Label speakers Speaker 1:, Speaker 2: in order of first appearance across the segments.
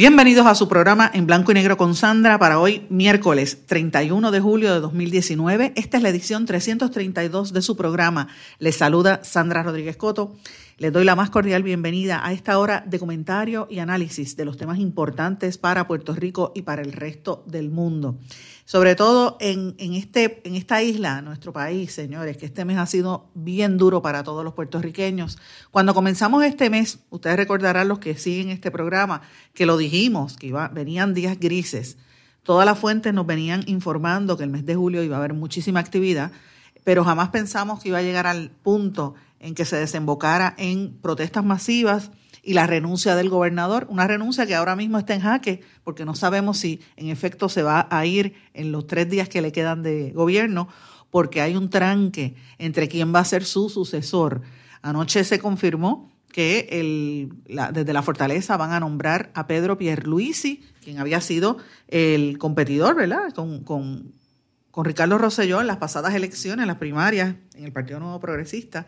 Speaker 1: Bienvenidos a su programa en blanco y negro con Sandra para hoy miércoles 31 de julio de 2019. Esta es la edición 332 de su programa. Les saluda Sandra Rodríguez Coto. Les doy la más cordial bienvenida a esta hora de comentario y análisis de los temas importantes para Puerto Rico y para el resto del mundo. Sobre todo en, este, en esta isla, nuestro país, señores, que este mes ha sido bien duro para todos los puertorriqueños. Cuando comenzamos este mes, ustedes recordarán los que siguen este programa, que lo dijimos, que iba, venían días grises. Todas las fuentes nos venían informando que el mes de julio iba a haber muchísima actividad, pero jamás pensamos que iba a llegar al punto en que se desembocara en protestas masivas y la renuncia del gobernador, una renuncia que ahora mismo está en jaque porque no sabemos si en efecto se va a ir en los tres días que le quedan de gobierno porque hay un tranque entre quién va a ser su sucesor. Anoche se confirmó que el, desde la fortaleza van a nombrar a Pedro Pierluisi, quien había sido el competidor, ¿verdad? Con, con, con Ricardo Rosselló en las pasadas elecciones, en las primarias, en el Partido Nuevo Progresista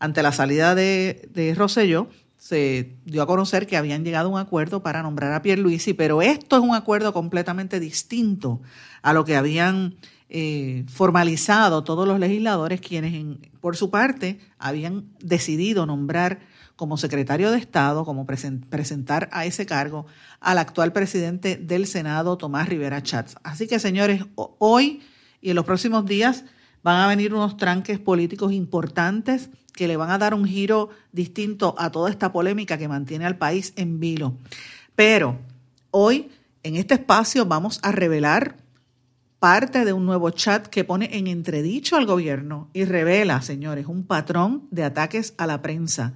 Speaker 1: ante la salida de, de Rosselló, se dio a conocer que habían llegado a un acuerdo para nombrar a Pierluisi, pero esto es un acuerdo completamente distinto a lo que habían eh, formalizado todos los legisladores, quienes por su parte habían decidido nombrar como secretario de Estado, como presentar a ese cargo al actual presidente del Senado, Tomás Rivera Chats. Así que, señores, hoy y en los próximos días van a venir unos tranques políticos importantes que le van a dar un giro distinto a toda esta polémica que mantiene al país en vilo. Pero hoy, en este espacio, vamos a revelar parte de un nuevo chat que pone en entredicho al gobierno y revela, señores, un patrón de ataques a la prensa.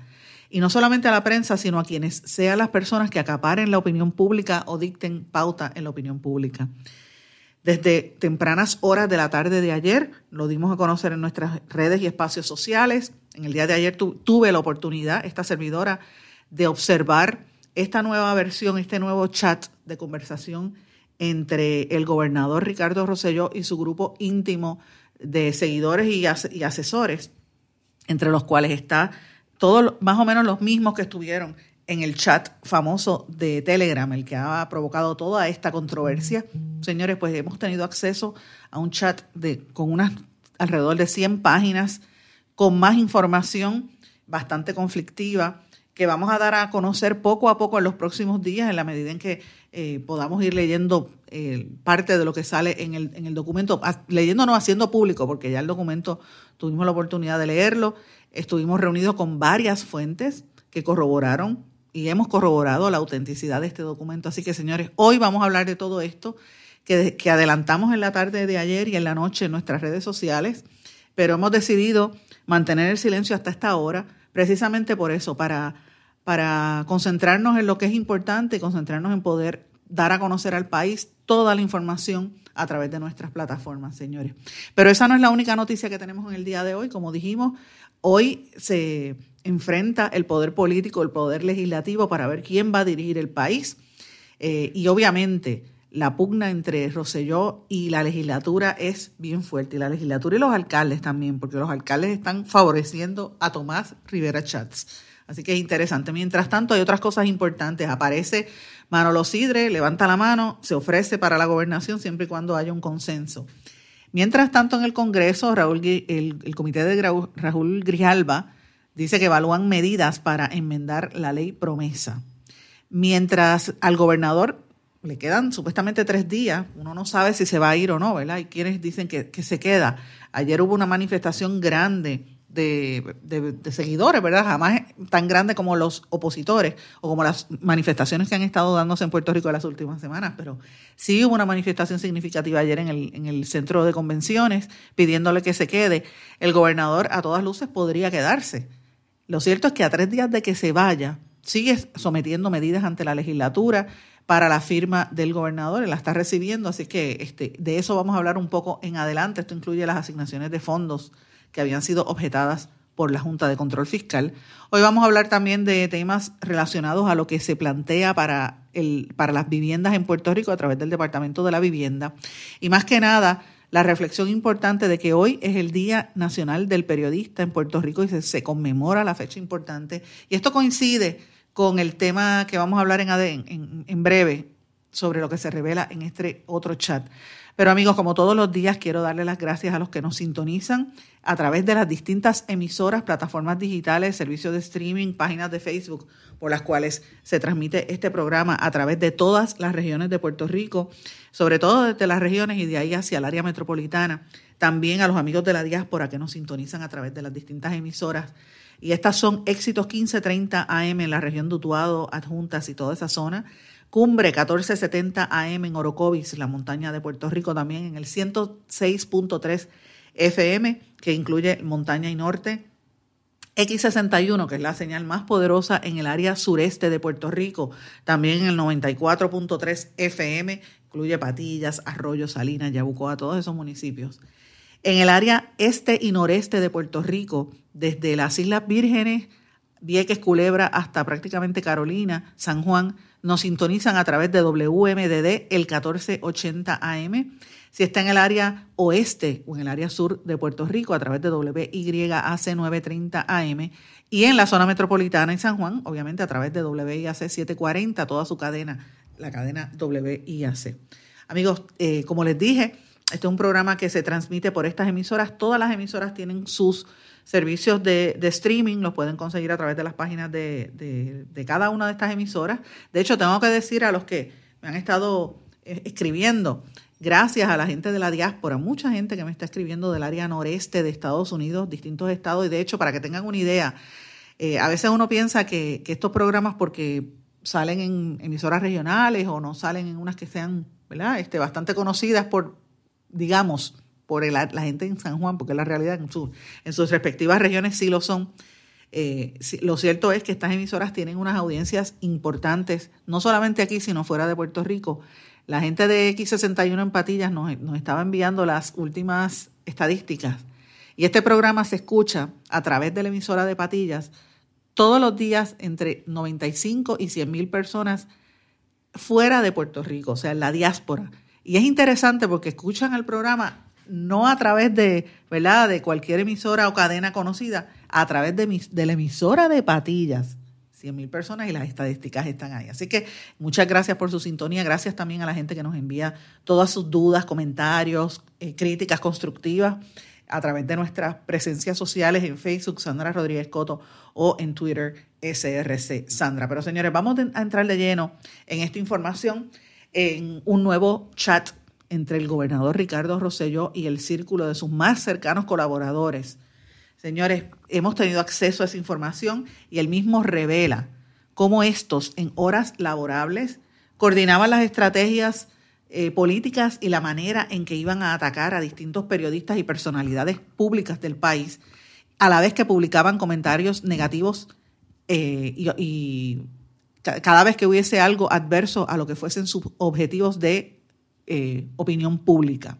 Speaker 1: Y no solamente a la prensa, sino a quienes sean las personas que acaparen la opinión pública o dicten pauta en la opinión pública. Desde tempranas horas de la tarde de ayer, lo dimos a conocer en nuestras redes y espacios sociales. En el día de ayer tuve la oportunidad, esta servidora, de observar esta nueva versión, este nuevo chat de conversación entre el gobernador Ricardo Rosselló y su grupo íntimo de seguidores y, asesores, entre los cuales está todos más o menos los mismos que estuvieron en el chat famoso de Telegram, el que ha provocado toda esta controversia. Señores, pues hemos tenido acceso a un chat de, con unas alrededor de 100 páginas, con más información bastante conflictiva, que vamos a dar a conocer poco a poco en los próximos días, en la medida en que eh, podamos ir leyendo eh, parte de lo que sale en el, en el documento, leyendo no haciendo público, porque ya el documento tuvimos la oportunidad de leerlo, estuvimos reunidos con varias fuentes que corroboraron y hemos corroborado la autenticidad de este documento. Así que, señores, hoy vamos a hablar de todo esto que, que adelantamos en la tarde de ayer y en la noche en nuestras redes sociales, pero hemos decidido mantener el silencio hasta esta hora, precisamente por eso, para, para concentrarnos en lo que es importante y concentrarnos en poder dar a conocer al país toda la información a través de nuestras plataformas, señores. Pero esa no es la única noticia que tenemos en el día de hoy. Como dijimos, hoy se enfrenta el poder político, el poder legislativo para ver quién va a dirigir el país. Eh, y obviamente la pugna entre Roselló y la legislatura es bien fuerte, y la legislatura y los alcaldes también, porque los alcaldes están favoreciendo a Tomás Rivera Chats. Así que es interesante. Mientras tanto, hay otras cosas importantes. Aparece Manolo Sidre, levanta la mano, se ofrece para la gobernación siempre y cuando haya un consenso. Mientras tanto, en el Congreso, Raúl, el, el comité de Raúl Grijalba Dice que evalúan medidas para enmendar la ley promesa. Mientras al gobernador le quedan supuestamente tres días, uno no sabe si se va a ir o no, ¿verdad? Hay quienes dicen que, se queda. Ayer hubo una manifestación grande de, de, seguidores, ¿verdad? Jamás tan grande como los opositores o como las manifestaciones que han estado dándose en Puerto Rico en las últimas semanas, pero sí hubo una manifestación significativa ayer en el, en el centro de convenciones pidiéndole que se quede. El gobernador a todas luces podría quedarse Lo cierto es que a tres días de que se vaya, sigue sometiendo medidas ante la legislatura para la firma del gobernador, él la está recibiendo, así que este, de eso vamos a hablar un poco en adelante. Esto incluye las asignaciones de fondos que habían sido objetadas por la Junta de Control Fiscal. Hoy vamos a hablar también de temas relacionados a lo que se plantea para, el, para las viviendas en Puerto Rico a través del Departamento de la Vivienda. Y más que nada, la reflexión importante de que hoy es el Día Nacional del Periodista en Puerto Rico y se, conmemora la fecha importante. Y esto coincide con el tema que vamos a hablar en, en, en breve sobre lo que se revela en este otro chat. Pero amigos, como todos los días, quiero darle las gracias a los que nos sintonizan a través de las distintas emisoras, plataformas digitales, servicios de streaming, páginas de Facebook, por las cuales se transmite este programa a través de todas las regiones de Puerto Rico, sobre todo desde las regiones y de ahí hacia el área metropolitana. También a los amigos de la diáspora que nos sintonizan a través de las distintas emisoras. Y estas son Éxitos 1530 AM en la región de Utuado, Adjuntas y toda esa zona. Cumbre 1470 AM en Orocovis, la montaña de Puerto Rico, también en el 106.3 FM, que incluye montaña y norte. X61, que es la señal más poderosa en el área sureste de Puerto Rico, también en el 94.3 FM, incluye Patillas, Arroyo, Salinas, Yabucoa, todos esos municipios. En el área este y noreste de Puerto Rico, desde las Islas Vírgenes, Vieques, Culebra, hasta prácticamente Carolina, San Juan, nos sintonizan a través de WMDD el 1480 AM. Si está en el área oeste o en el área sur de Puerto Rico, a través de WYAC 930 AM. Y en la zona metropolitana en San Juan, obviamente a través de WIAC 740, toda su cadena, la cadena WIAC. Amigos, eh, como les dije, este es un programa que se transmite por estas emisoras. Todas las emisoras tienen sus servicios de, streaming, los pueden conseguir a través de las páginas de, cada una de estas emisoras. De hecho, tengo que decir a los que me han estado eh, escribiendo, gracias a la gente de la diáspora, mucha gente que me está escribiendo del área noreste de Estados Unidos, distintos estados, y de hecho, para que tengan una idea, eh, a veces uno piensa que, estos programas, porque salen en emisoras regionales o no salen en unas que sean ¿verdad? Este, bastante conocidas por, digamos, por la gente en San Juan, porque la realidad en, en sus respectivas regiones sí lo son. Eh, lo cierto es que estas emisoras tienen unas audiencias importantes, no solamente aquí, sino fuera de Puerto Rico. La gente de X61 en Patillas nos, estaba enviando las últimas estadísticas y este programa se escucha a través de la emisora de Patillas todos los días entre 95 y 100 mil personas fuera de Puerto Rico, o sea, en la diáspora. Y es interesante porque escuchan el programa no a través de, ¿verdad? de cualquier emisora o cadena conocida, a través de, de la emisora de Patillas. 100 mil personas y las estadísticas están ahí. Así que muchas gracias por su sintonía. Gracias también a la gente que nos envía todas sus dudas, comentarios, eh, críticas constructivas a través de nuestras presencias sociales en Facebook, Sandra Rodríguez Coto, o en Twitter, SRC Sandra. Pero señores, vamos a entrar de lleno en esta información en un nuevo chat entre el gobernador Ricardo Rosselló y el círculo de sus más cercanos colaboradores. Señores, hemos tenido acceso a esa información y él mismo revela cómo estos, en horas laborables, coordinaban las estrategias eh, políticas y la manera en que iban a atacar a distintos periodistas y personalidades públicas del país, a la vez que publicaban comentarios negativos eh, y cada vez que hubiese algo adverso a lo que fuesen sus objetivos de eh, opinión pública.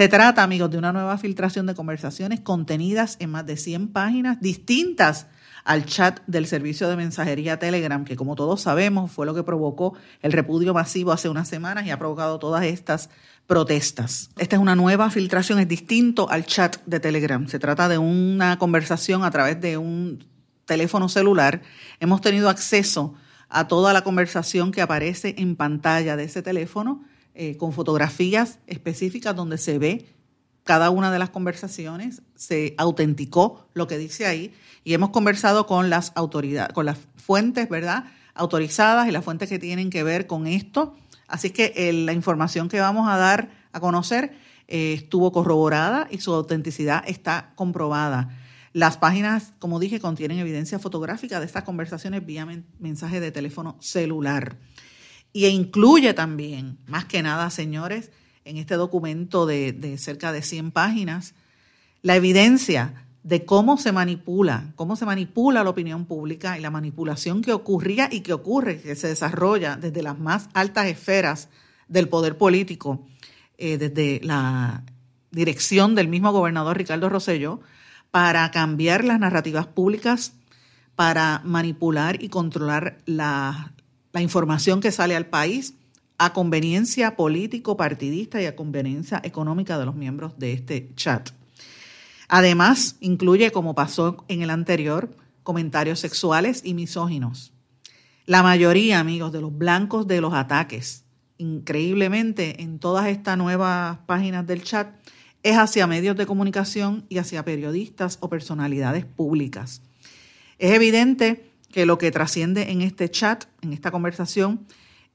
Speaker 1: Se trata, amigos, de una nueva filtración de conversaciones contenidas en más de 100 páginas distintas al chat del servicio de mensajería Telegram, que como todos sabemos fue lo que provocó el repudio masivo hace unas semanas y ha provocado todas estas protestas. Esta es una nueva filtración, es distinto al chat de Telegram. Se trata de una conversación a través de un teléfono celular. Hemos tenido acceso a toda la conversación que aparece en pantalla de ese teléfono, eh, con fotografías específicas donde se ve cada una de las conversaciones, se autenticó lo que dice ahí y hemos conversado con las autoridades, con las fuentes, ¿verdad? Autorizadas y las fuentes que tienen que ver con esto. Así que eh, la información que vamos a dar a conocer eh, estuvo corroborada y su autenticidad está comprobada. Las páginas, como dije, contienen evidencia fotográfica de estas conversaciones vía mensaje de teléfono celular. Y incluye también, más que nada, señores, en este documento de, cerca de 100 páginas, la evidencia de cómo se manipula, cómo se manipula la opinión pública y la manipulación que ocurría y que ocurre, que se desarrolla desde las más altas esferas del poder político, eh, desde la dirección del mismo gobernador Ricardo Rosselló, para cambiar las narrativas públicas, para manipular y controlar la, la información que sale al país a conveniencia político, partidista y a conveniencia económica de los miembros de este chat. Además, incluye, como pasó en el anterior, comentarios sexuales y misóginos. La mayoría, amigos, de los blancos de los ataques, increíblemente en todas estas nuevas páginas del chat, es hacia medios de comunicación y hacia periodistas o personalidades públicas. Es evidente que lo que trasciende en este chat, en esta conversación,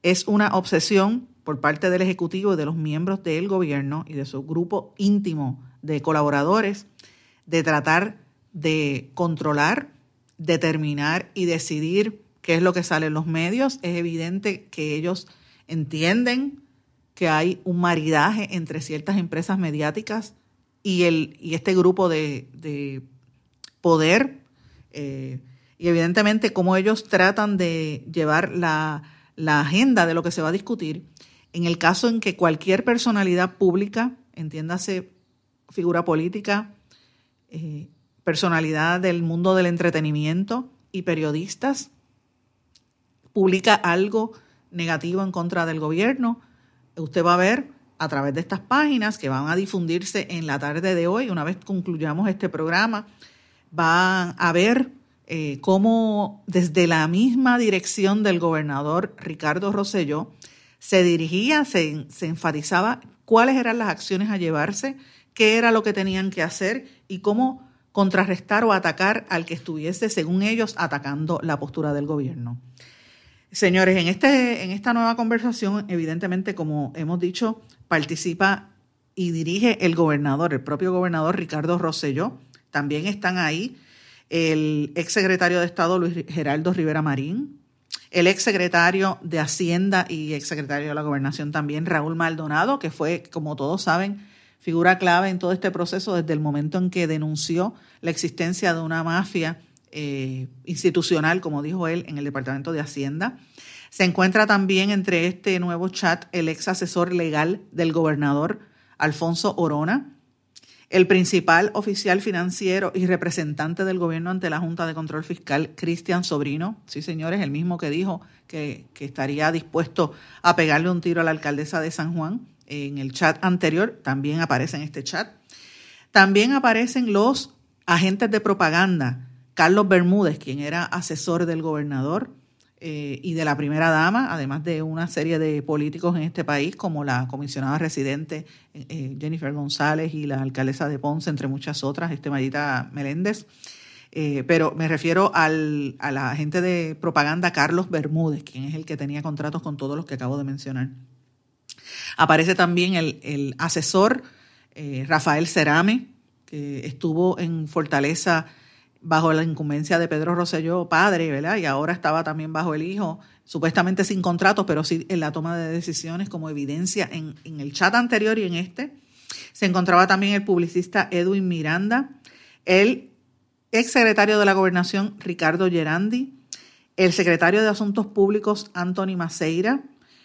Speaker 1: es una obsesión por parte del Ejecutivo y de los miembros del gobierno y de su grupo íntimo de colaboradores de tratar de controlar, determinar y decidir qué es lo que sale en los medios. Es evidente que ellos entienden que hay un maridaje entre ciertas empresas mediáticas y, el, y este grupo de, poder. Eh, y evidentemente cómo ellos tratan de llevar la, la agenda de lo que se va a discutir. En el caso en que cualquier personalidad pública, entiéndase figura política, eh, personalidad del mundo del entretenimiento y periodistas, publica algo negativo en contra del gobierno, usted va a ver a través de estas páginas que van a difundirse en la tarde de hoy, una vez concluyamos este programa, va a ver eh, cómo desde la misma dirección del gobernador Ricardo Rosselló se dirigía, se, se enfatizaba cuáles eran las acciones a llevarse, qué era lo que tenían que hacer y cómo contrarrestar o atacar al que estuviese, según ellos, atacando la postura del gobierno. Señores, en, este, en esta nueva conversación, evidentemente, como hemos dicho, participa y dirige el gobernador, el propio gobernador Ricardo Rosselló. También están ahí el exsecretario de Estado Luis Geraldo Rivera Marín, el exsecretario de Hacienda y exsecretario de la Gobernación también, Raúl Maldonado, que fue, como todos saben, figura clave en todo este proceso desde el momento en que denunció la existencia de una mafia eh, institucional, como dijo él, en el Departamento de Hacienda. Se encuentra también entre este nuevo chat el ex asesor legal del gobernador Alfonso Orona, el principal oficial financiero y representante del gobierno ante la Junta de Control Fiscal, Cristian Sobrino, sí señores, el mismo que dijo que, que estaría dispuesto a pegarle un tiro a la alcaldesa de San Juan, en el chat anterior, también aparece en este chat. También aparecen los agentes de propaganda, Carlos Bermúdez, quien era asesor del gobernador eh, y de la primera dama, además de una serie de políticos en este país, como la comisionada residente eh, Jennifer González y la alcaldesa de Ponce, entre muchas otras, este Mayita Meléndez. Eh, pero me refiero al, a la agente de propaganda Carlos Bermúdez, quien es el que tenía contratos con todos los que acabo de mencionar. Aparece también el, asesor eh, Rafael Cerame, que estuvo en Fortaleza bajo la incumbencia de Pedro Rosselló, padre, ¿verdad? Y ahora estaba también bajo el hijo, supuestamente sin contratos, pero sí en la toma de decisiones como evidencia en, en el chat anterior y en este. Se encontraba también el publicista Edwin Miranda, el ex secretario de la Gobernación Ricardo Gerandi, el secretario de Asuntos Públicos Anthony Maceira,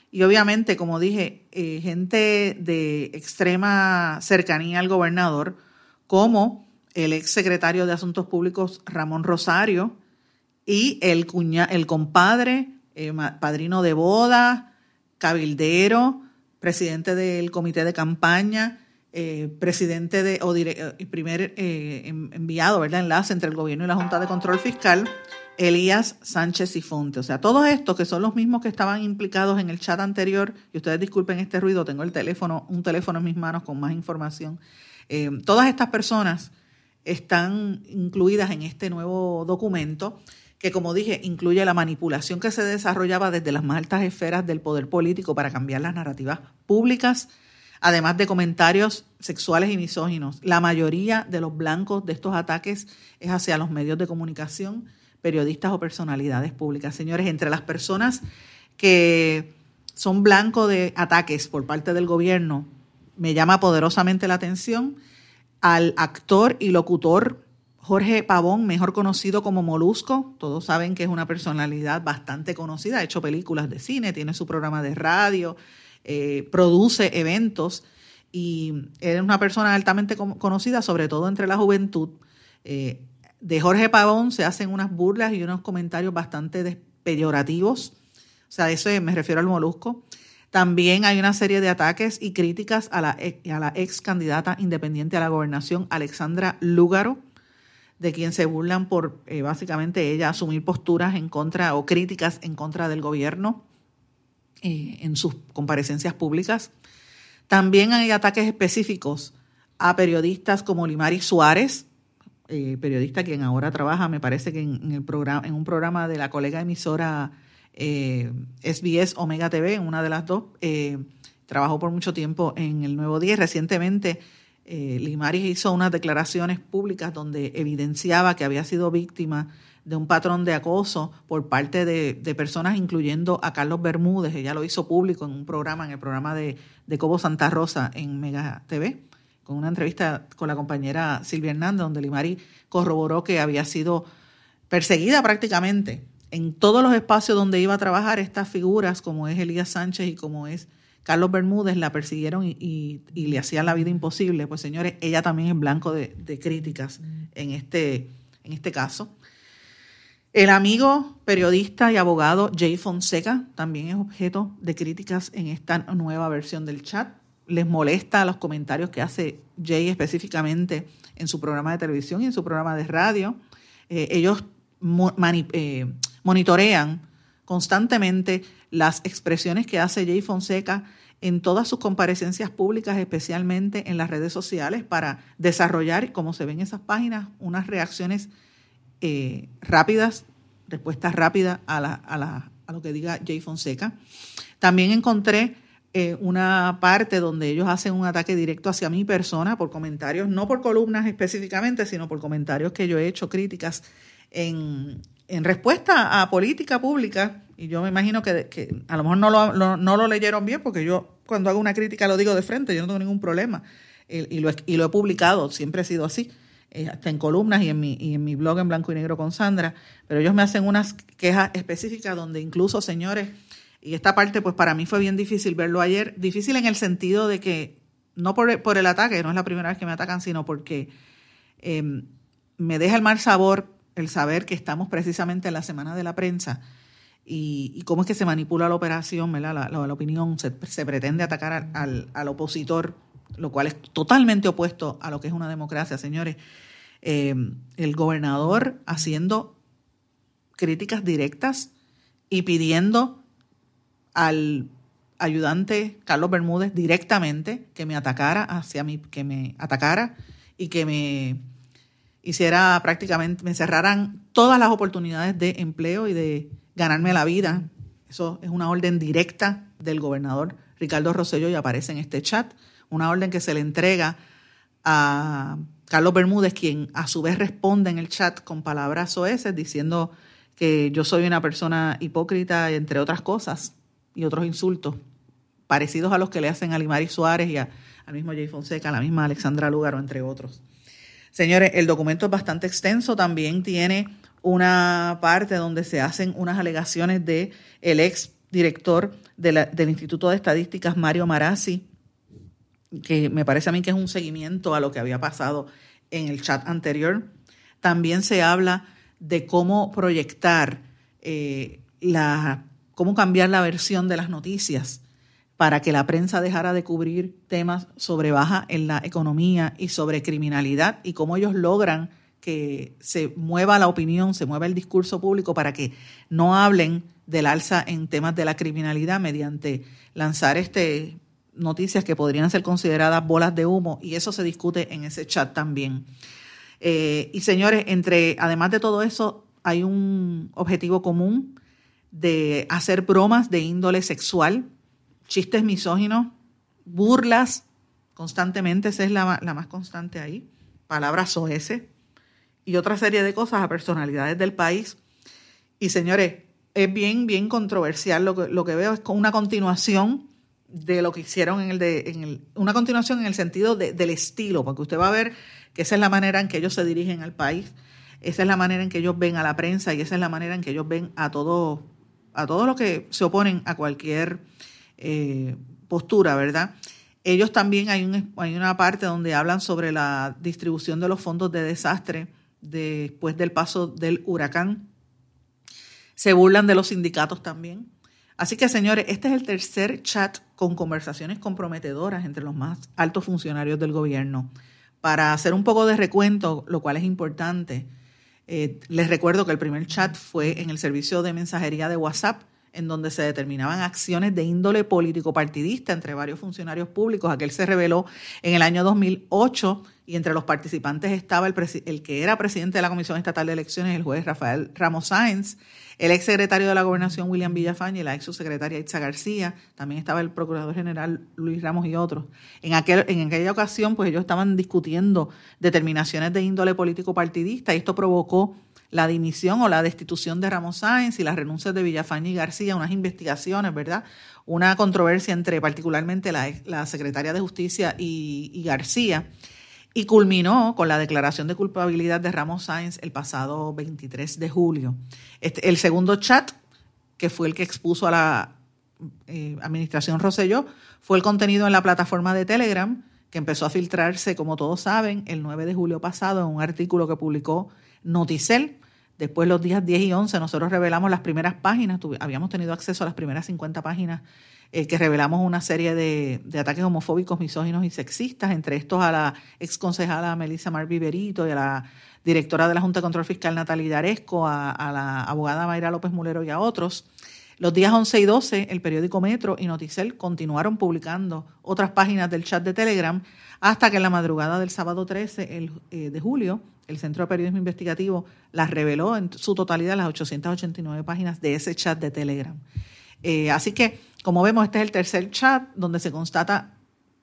Speaker 1: y obviamente, como dije, eh, gente de extrema cercanía al gobernador, como el ex secretario de Asuntos Públicos Ramón Rosario y el, cuña, el compadre, eh, padrino de boda, cabildero, presidente del comité de campaña, eh, presidente de, o primer enviado, ¿verdad? Enlace entre el gobierno y la Junta de Control Fiscal, Elías Sánchez y Fonte. O sea, todos estos que son los mismos que estaban implicados en el chat anterior, y ustedes disculpen este ruido, tengo el teléfono, un teléfono en mis manos con más información. Eh, todas estas personas están incluidas en este nuevo documento que, como dije, incluye la manipulación que se desarrollaba desde las más altas esferas del poder político para cambiar las narrativas públicas, además de comentarios sexuales y misóginos. La mayoría de los blancos de estos ataques es hacia los medios de comunicación periodistas o personalidades públicas. Señores, entre las personas que son blanco de ataques por parte del gobierno, me llama poderosamente la atención al actor y locutor Jorge Pavón, mejor conocido como Molusco, todos saben que es una personalidad bastante conocida, ha hecho películas de cine, tiene su programa de radio, eh, produce eventos y es una persona altamente conocida, sobre todo entre la juventud. Eh, de Jorge Pavón se hacen unas burlas y unos comentarios bastante peyorativos, o sea, eso me refiero al Molusco. También hay una serie de ataques y críticas a la, a la ex candidata independiente a la gobernación, Alexandra Lúgaro, de quien se burlan por eh, básicamente ella asumir posturas en contra o críticas en contra del gobierno eh, en sus comparecencias públicas. También hay ataques específicos a periodistas como Limari Suárez, eh, periodista quien ahora trabaja, me parece que en, el programa, en un programa de la colega emisora SBS Omega TV, una de las dos, trabajó por mucho tiempo en el Nuevo Día. Recientemente eh, Limaris hizo unas declaraciones públicas donde evidenciaba que había sido víctima de un patrón de acoso por parte de, personas, incluyendo a Carlos Bermúdez. Ella lo hizo público en un programa, en el programa de, de Cobo Santa Rosa en Mega TV, con una entrevista con la compañera Silvia Hernández, donde Limari corroboró que había sido perseguida prácticamente en todos los espacios donde iba a trabajar estas figuras, como es Elías Sánchez y como es Carlos Bermúdez la persiguieron y, le hacían la vida imposible. Pues señores, ella también es blanco de, críticas en este, en este caso. El amigo periodista y abogado Jay Fonseca también es objeto de críticas en esta nueva versión del chat. Les molesta los comentarios que hace Jay específicamente en su programa de televisión y en su programa de radio. Eh, ellos eh, monitorean constantemente las expresiones que hace Jay Fonseca en todas sus comparecencias públicas, especialmente en las redes sociales, para desarrollar, como se ven en esas páginas, unas reacciones eh, rápidas, respuestas rápidas a, lo que diga Jay Fonseca. También encontré eh, una parte donde ellos hacen un ataque directo hacia mi persona por comentarios, no por columnas específicamente, sino por comentarios que yo he hecho, críticas en, en respuesta a política pública, y yo me imagino que, a lo mejor no lo, leyeron bien, porque yo cuando hago una crítica lo digo de frente, yo no tengo ningún problema, y, lo, he publicado, siempre he sido así, eh, hasta en columnas y en, mi, y en mi blog en blanco y negro con Sandra, pero ellos me hacen unas quejas específicas donde incluso, señores, y esta parte pues para mí fue bien difícil verlo ayer, difícil en el sentido de que, no por, por el ataque, no es la primera vez que me atacan, sino porque em, me deja el mal sabor el saber que estamos precisamente en la semana de la prensa y, cómo es que se manipula la operación, La, la, opinión, se, pretende atacar al, al, opositor, lo cual es totalmente opuesto a lo que es una democracia, señores. Eh, el gobernador haciendo críticas directas y pidiendo al ayudante Carlos Bermúdez directamente que me atacara hacia mí, que me atacara y que me hiciera prácticamente, me cerraran todas las oportunidades de empleo y de ganarme la vida. Eso es una orden directa del gobernador Ricardo Rosello y aparece en este chat. Una orden que se le entrega a Carlos Bermúdez, quien a su vez responde en el chat con palabras soeces diciendo que yo soy una persona hipócrita, entre otras cosas, y otros insultos parecidos a los que le hacen a Limari Suárez y al mismo Jay Fonseca, a la misma Alexandra Lugaro, entre otros. Señores, el documento es bastante extenso, también tiene una parte donde se hacen unas alegaciones de el ex director del Instituto de Estadísticas, Mario Marazzi, que me parece a mí que es un seguimiento a lo que había pasado en el chat anterior. También se habla de cómo proyectar eh, la, cómo cambiar la versión de las noticias para que la prensa dejara de cubrir temas sobre baja en la economía y sobre criminalidad y cómo ellos logran que se mueva la opinión, se mueva el discurso público para que no hablen del alza en temas de la criminalidad mediante lanzar este noticias que podrían ser consideradas bolas de humo y eso se discute en ese chat también. Eh, y señores, entre además de todo eso, hay un objetivo común de hacer bromas de índole sexual chistes misóginos, burlas constantemente, esa es la, más constante ahí, palabras soeces y otra serie de cosas a personalidades del país. Y señores, es bien, bien controversial. Lo que, lo que veo es una continuación de lo que hicieron en el de en el, una continuación en el sentido del estilo, porque usted va a ver que esa es la manera en que ellos se dirigen al país, esa es la manera en que ellos ven a la prensa y esa es la manera en que ellos ven a todo a todos los que se oponen a cualquier eh, postura, ¿verdad? Ellos también hay, un, hay una parte donde hablan sobre la distribución de los fondos de desastre después del paso del huracán. Se burlan de los sindicatos también. Así que, señores, este es el tercer chat con conversaciones comprometedoras entre los más altos funcionarios del gobierno. Para hacer un poco de recuento, lo cual es importante, eh, les recuerdo que el primer chat fue en el servicio de mensajería de WhatsApp, en donde se determinaban acciones de índole político-partidista entre varios funcionarios públicos. Aquel se reveló en el año 2008 y entre los participantes estaba el, que era presidente de la Comisión Estatal de Elecciones, el juez Rafael Ramos Sáenz, el ex secretario de la Gobernación William Villafañe y la ex subsecretaria Itza García, también estaba el procurador general Luis Ramos y otros. En, aquel, en aquella ocasión, pues ellos estaban discutiendo determinaciones de índole político-partidista y esto provocó la dimisión o la destitución de Ramos Sáenz y las renuncias de Villafañe y García, unas investigaciones, ¿verdad? Una controversia entre particularmente la, la secretaria de Justicia y, y García y culminó con la declaración de culpabilidad de Ramos Sáenz el pasado 23 de julio. Este, el segundo chat, que fue el que expuso a la eh, administración Rosselló, fue el contenido en la plataforma de Telegram, que empezó a filtrarse, como todos saben, el 9 de julio pasado en un artículo que publicó Noticel. Después, los días 10 y 11, nosotros revelamos las primeras páginas, habíamos tenido acceso a las primeras 50 páginas eh, que revelamos una serie de, ataques homofóbicos, misóginos y sexistas, entre estos a la ex concejala Melissa Mar Viverito y a la directora de la Junta de Control Fiscal Natalia Daresco, a, la abogada Mayra López Mulero y a otros. Los días 11 y 12, el periódico Metro y Noticel continuaron publicando otras páginas del chat de Telegram hasta que en la madrugada del sábado 13 eh, de julio, el Centro de Periodismo Investigativo las reveló en su totalidad las 889 páginas de ese chat de Telegram. Eh, así que como vemos, este es el tercer chat donde se constata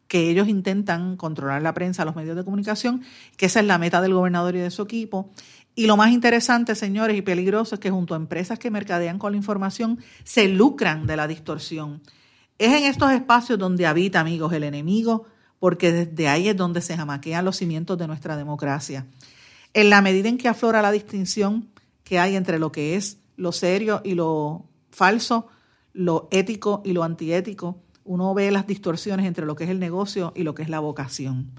Speaker 1: que ellos intentan controlar la prensa, los medios de comunicación, que esa es la meta del gobernador y de su equipo. Y lo más interesante, señores, y peligroso es que junto a empresas que mercadean con la información, se lucran de la distorsión. Es en estos espacios donde habita, amigos, el enemigo, porque desde ahí es donde se jamaquean los cimientos de nuestra democracia. En la medida en que aflora la distinción que hay entre lo que es lo serio y lo falso, lo ético y lo antiético, uno ve las distorsiones entre lo que es el negocio y lo que es la vocación.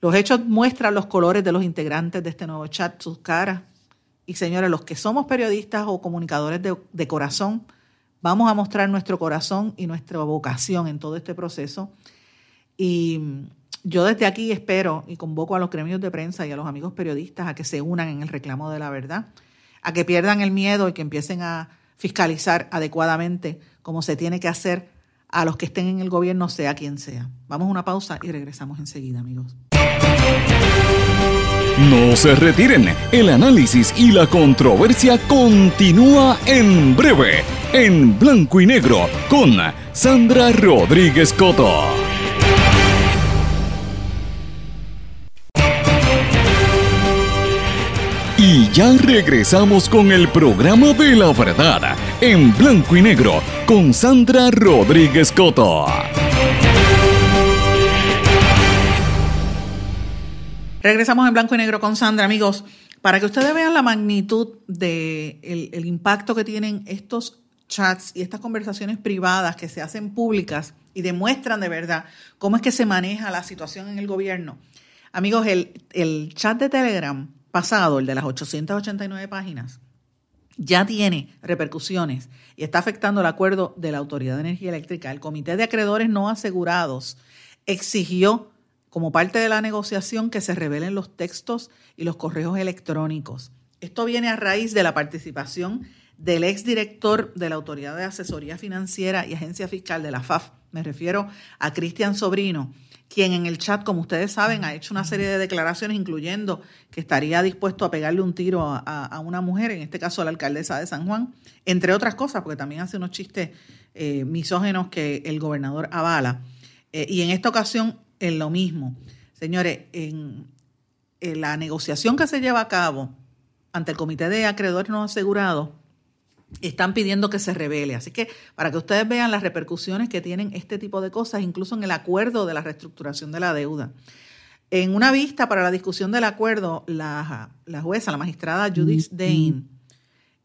Speaker 1: Los hechos muestran los colores de los integrantes de este nuevo chat, sus caras. Y señores, los que somos periodistas o comunicadores de, de corazón, vamos a mostrar nuestro corazón y nuestra vocación en todo este proceso. Y yo desde aquí espero y convoco a los gremios de prensa y a los amigos periodistas a que se unan en el reclamo de la verdad, a que pierdan el miedo y que empiecen a fiscalizar adecuadamente como se tiene que hacer a los que estén en el gobierno, sea quien sea. Vamos a una pausa y regresamos enseguida, amigos.
Speaker 2: No se retiren, el análisis y la controversia continúa en breve, en blanco y negro, con Sandra Rodríguez Coto. Ya regresamos con el programa de la verdad, en blanco y negro, con Sandra Rodríguez Coto.
Speaker 1: Regresamos en blanco y negro con Sandra, amigos, para que ustedes vean la magnitud del de el impacto que tienen estos chats y estas conversaciones privadas que se hacen públicas y demuestran de verdad cómo es que se maneja la situación en el gobierno. Amigos, el, el chat de Telegram pasado, el de las 889 páginas, ya tiene repercusiones y está afectando el acuerdo de la Autoridad de Energía Eléctrica. El Comité de Acreedores No Asegurados exigió, como parte de la negociación, que se revelen los textos y los correos electrónicos. Esto viene a raíz de la participación del exdirector de la Autoridad de Asesoría Financiera y Agencia Fiscal de la FAF. Me refiero a Cristian Sobrino, quien en el chat, como ustedes saben, ha hecho una serie de declaraciones, incluyendo que estaría dispuesto a pegarle un tiro a, una mujer, en este caso a la alcaldesa de San Juan, entre otras cosas, porque también hace unos chistes eh, misógenos que el gobernador avala. Eh, y en esta ocasión, en lo mismo. Señores, en, en, la negociación que se lleva a cabo ante el Comité de Acreedores No Asegurados, están pidiendo que se revele. Así que para que ustedes vean las repercusiones que tienen este tipo de cosas, incluso en el acuerdo de la reestructuración de la deuda. En una vista para la discusión del acuerdo, la, jueza, la magistrada Judith Dane,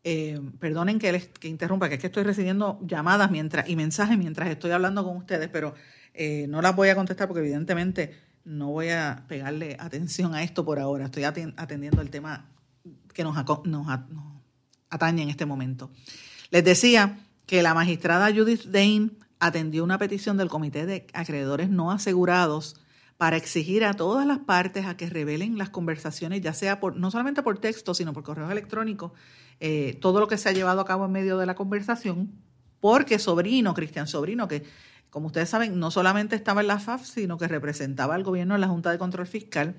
Speaker 1: eh, perdonen que, les, que interrumpa, que es que estoy recibiendo llamadas mientras y mensajes mientras estoy hablando con ustedes, pero eh, no las voy a contestar porque evidentemente no voy a pegarle atención a esto por ahora. Estoy atendiendo el tema que nos, nos, atañe en este momento. Les decía que la magistrada Judith Dane atendió una petición del Comité de Acreedores No Asegurados para exigir a todas las partes a que revelen las conversaciones, ya sea por no solamente por texto, sino por correo electrónico, eh, todo lo que se ha llevado a cabo en medio de la conversación, porque Sobrino, Cristian Sobrino, que como ustedes saben, no solamente estaba en la FAF, sino que representaba al gobierno en la Junta de Control Fiscal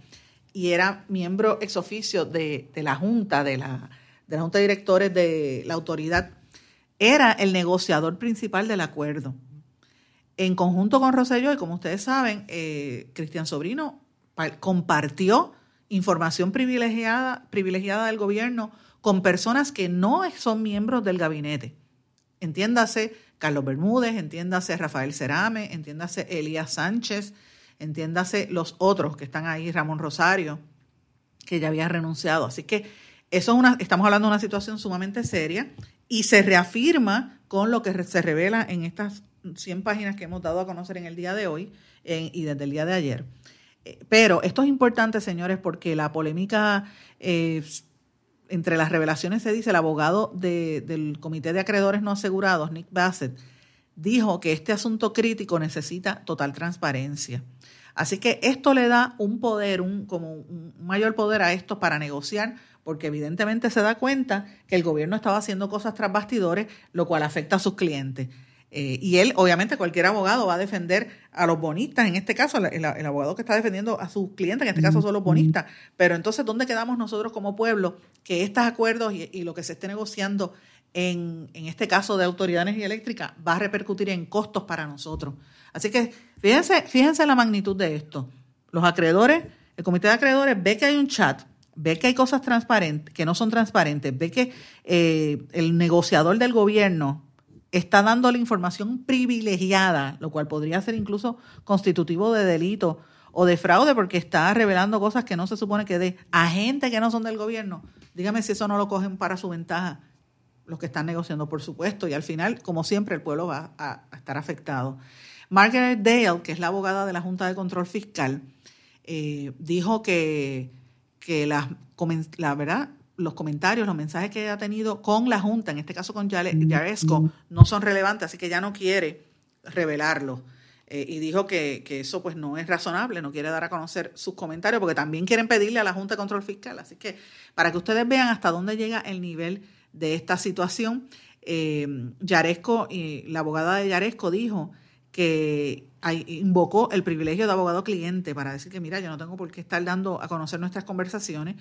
Speaker 1: y era miembro ex oficio de la Junta, de la de la Junta de Directores de la autoridad, era el negociador principal del acuerdo. En conjunto con Roselló, y como ustedes saben, eh, Cristian Sobrino compartió información privilegiada, privilegiada del gobierno con personas que no son miembros del gabinete. Entiéndase Carlos Bermúdez, entiéndase Rafael Cerame, entiéndase Elías Sánchez, entiéndase los otros que están ahí, Ramón Rosario, que ya había renunciado. Así que eso es una, estamos hablando de una situación sumamente seria y se reafirma con lo que se revela en estas 100 páginas que hemos dado a conocer en el día de hoy y desde el día de ayer. Eh, pero esto es importante, señores, porque la polémica eh, entre las revelaciones se dice, el abogado del Comité de Acreedores No Asegurados, Nick Bassett, dijo que este asunto crítico necesita total transparencia. Así que esto le da un poder, un, como un mayor poder a esto para negociar porque evidentemente se da cuenta que el gobierno estaba haciendo cosas tras bastidores, lo cual afecta a sus clientes. Eh, y él, obviamente, cualquier abogado va a defender a los bonistas, en este caso, el, abogado que está defendiendo a sus clientes, en este caso son los bonistas. Pero entonces, ¿dónde quedamos nosotros como pueblo? Que estos acuerdos y, lo que se esté negociando en, en, este caso de Autoridad de Energía Eléctrica va a repercutir en costos para nosotros. Así que fíjense, fíjense la magnitud de esto. Los acreedores, el comité de acreedores ve que hay un chat ve que hay cosas transparentes, que no son transparentes, ve que eh, el negociador del gobierno está dando la información privilegiada, lo cual podría ser incluso constitutivo de delito o de fraude porque está revelando cosas que no se supone que dé a gente que no son del gobierno. Dígame si eso no lo cogen para su ventaja los que están negociando, por supuesto, y al final, como siempre, el pueblo va a, estar afectado. Margaret Dale, que es la abogada de la Junta de Control Fiscal, eh, dijo que que la, la verdad, los comentarios, los mensajes que ha tenido con la Junta, en este caso con Yaresco, no son relevantes, así que ya no quiere revelarlo. Eh, y dijo que, eso pues no es razonable, no quiere dar a conocer sus comentarios, porque también quieren pedirle a la Junta de Control Fiscal. Así que para que ustedes vean hasta dónde llega el nivel de esta situación, eh, Yaresco, y la abogada de Yaresco dijo que invocó el privilegio de abogado cliente para decir que, mira, yo no tengo por qué estar dando a conocer nuestras conversaciones,